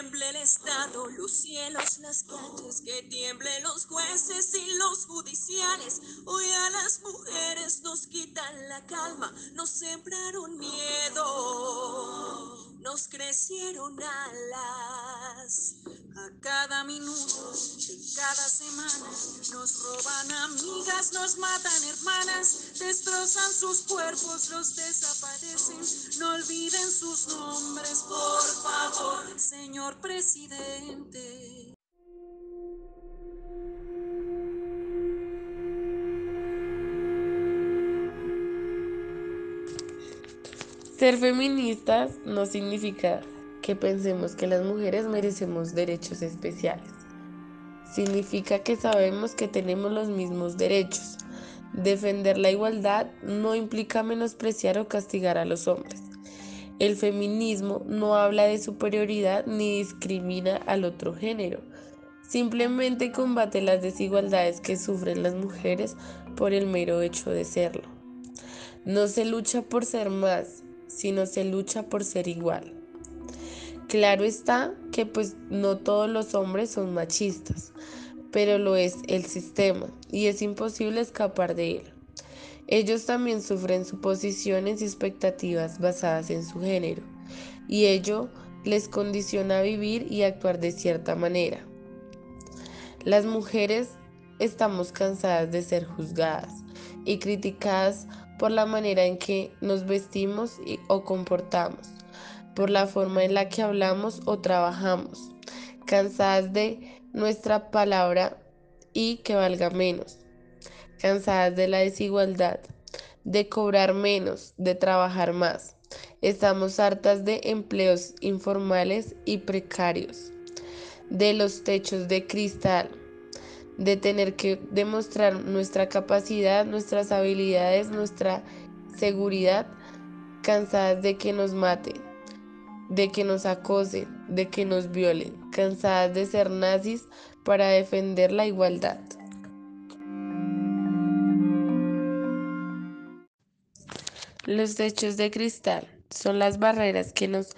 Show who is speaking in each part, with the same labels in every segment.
Speaker 1: tiemble el Estado, los cielos, las calles, que tiemble los jueces y los judiciales. Hoy a las mujeres nos quitan la calma, nos sembraron miedo, nos crecieron alas. A cada minuto de cada semana nos roban amigas, nos matan hermanas, destrozan sus cuerpos, los desaparecen. No olviden sus nombres, por favor, señor presidente.
Speaker 2: Ser feministas no significa que pensemos que las mujeres merecemos derechos especiales. Significa que sabemos que tenemos los mismos derechos. Defender la igualdad no implica menospreciar o castigar a los hombres. El feminismo no habla de superioridad ni discrimina al otro género. Simplemente combate las desigualdades que sufren las mujeres por el mero hecho de serlo. No se lucha por ser más, sino se lucha por ser igual. Claro está que pues no todos los hombres son machistas, pero lo es el sistema y es imposible escapar de él. Ellos también sufren suposiciones y expectativas basadas en su género, y ello les condiciona a vivir y actuar de cierta manera. Las mujeres estamos cansadas de ser juzgadas y criticadas por la manera en que nos vestimos o comportamos por la forma en la que hablamos o trabajamos, cansadas de nuestra palabra y que valga menos, cansadas de la desigualdad, de cobrar menos, de trabajar más. Estamos hartas de empleos informales y precarios, de los techos de cristal, de tener que demostrar nuestra capacidad, nuestras habilidades, nuestra seguridad, cansadas de que nos maten, de que nos acosen, de que nos violen, cansadas de ser nazis para defender la igualdad. Los techos de cristal son las barreras que nos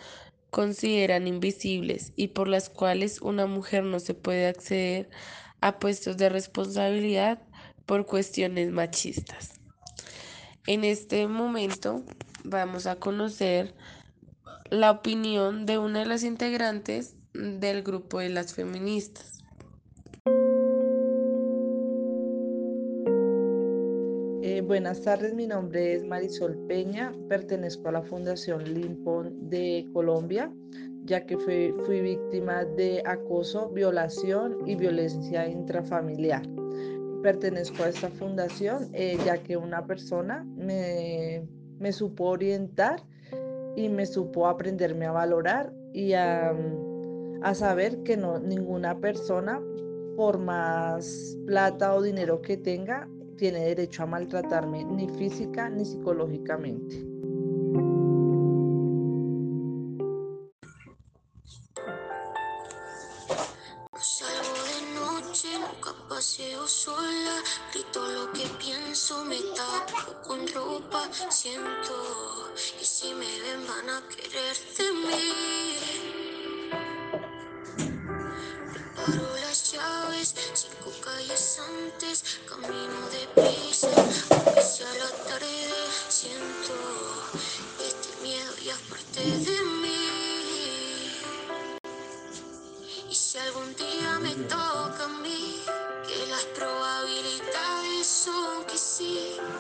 Speaker 2: consideran invisibles y por las cuales una mujer no se puede acceder a puestos de responsabilidad por cuestiones machistas. En este momento vamos a conocer la opinión de una de las integrantes del grupo de las feministas.
Speaker 3: Eh, buenas tardes, mi nombre es Marisol Peña, pertenezco a la Fundación Limpon de Colombia, ya que fui, fui víctima de acoso, violación y violencia intrafamiliar. Pertenezco a esta fundación eh, ya que una persona me, me supo orientar y me supo aprenderme a valorar y a, a saber que no, ninguna persona, por más plata o dinero que tenga, tiene derecho a maltratarme ni física ni psicológicamente.
Speaker 4: Paseo sola. Grito lo que pienso, me tapo con ropa. Siento que si me ven van a querer de mí. Preparo las llaves, cinco calles antes. Camino deprisa, aunque sea la tarde. Siento este miedo ya es parte de mí. Y si algún día me toca a mí, probabilidades son que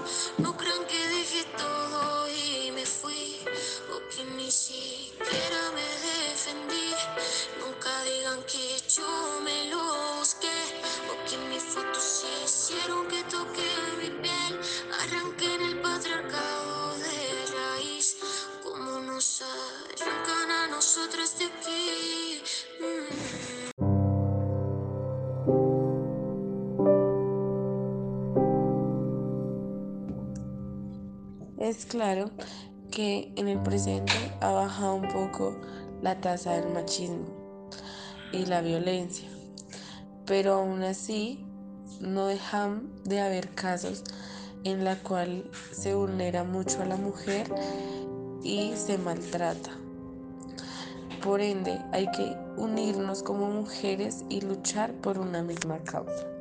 Speaker 2: Es claro que en el presente ha bajado un poco la tasa del machismo y la violencia, pero aún así no dejan de haber casos en la cual se vulnera mucho a la mujer y se maltrata. por ende hay que unirnos como mujeres y luchar por una misma causa.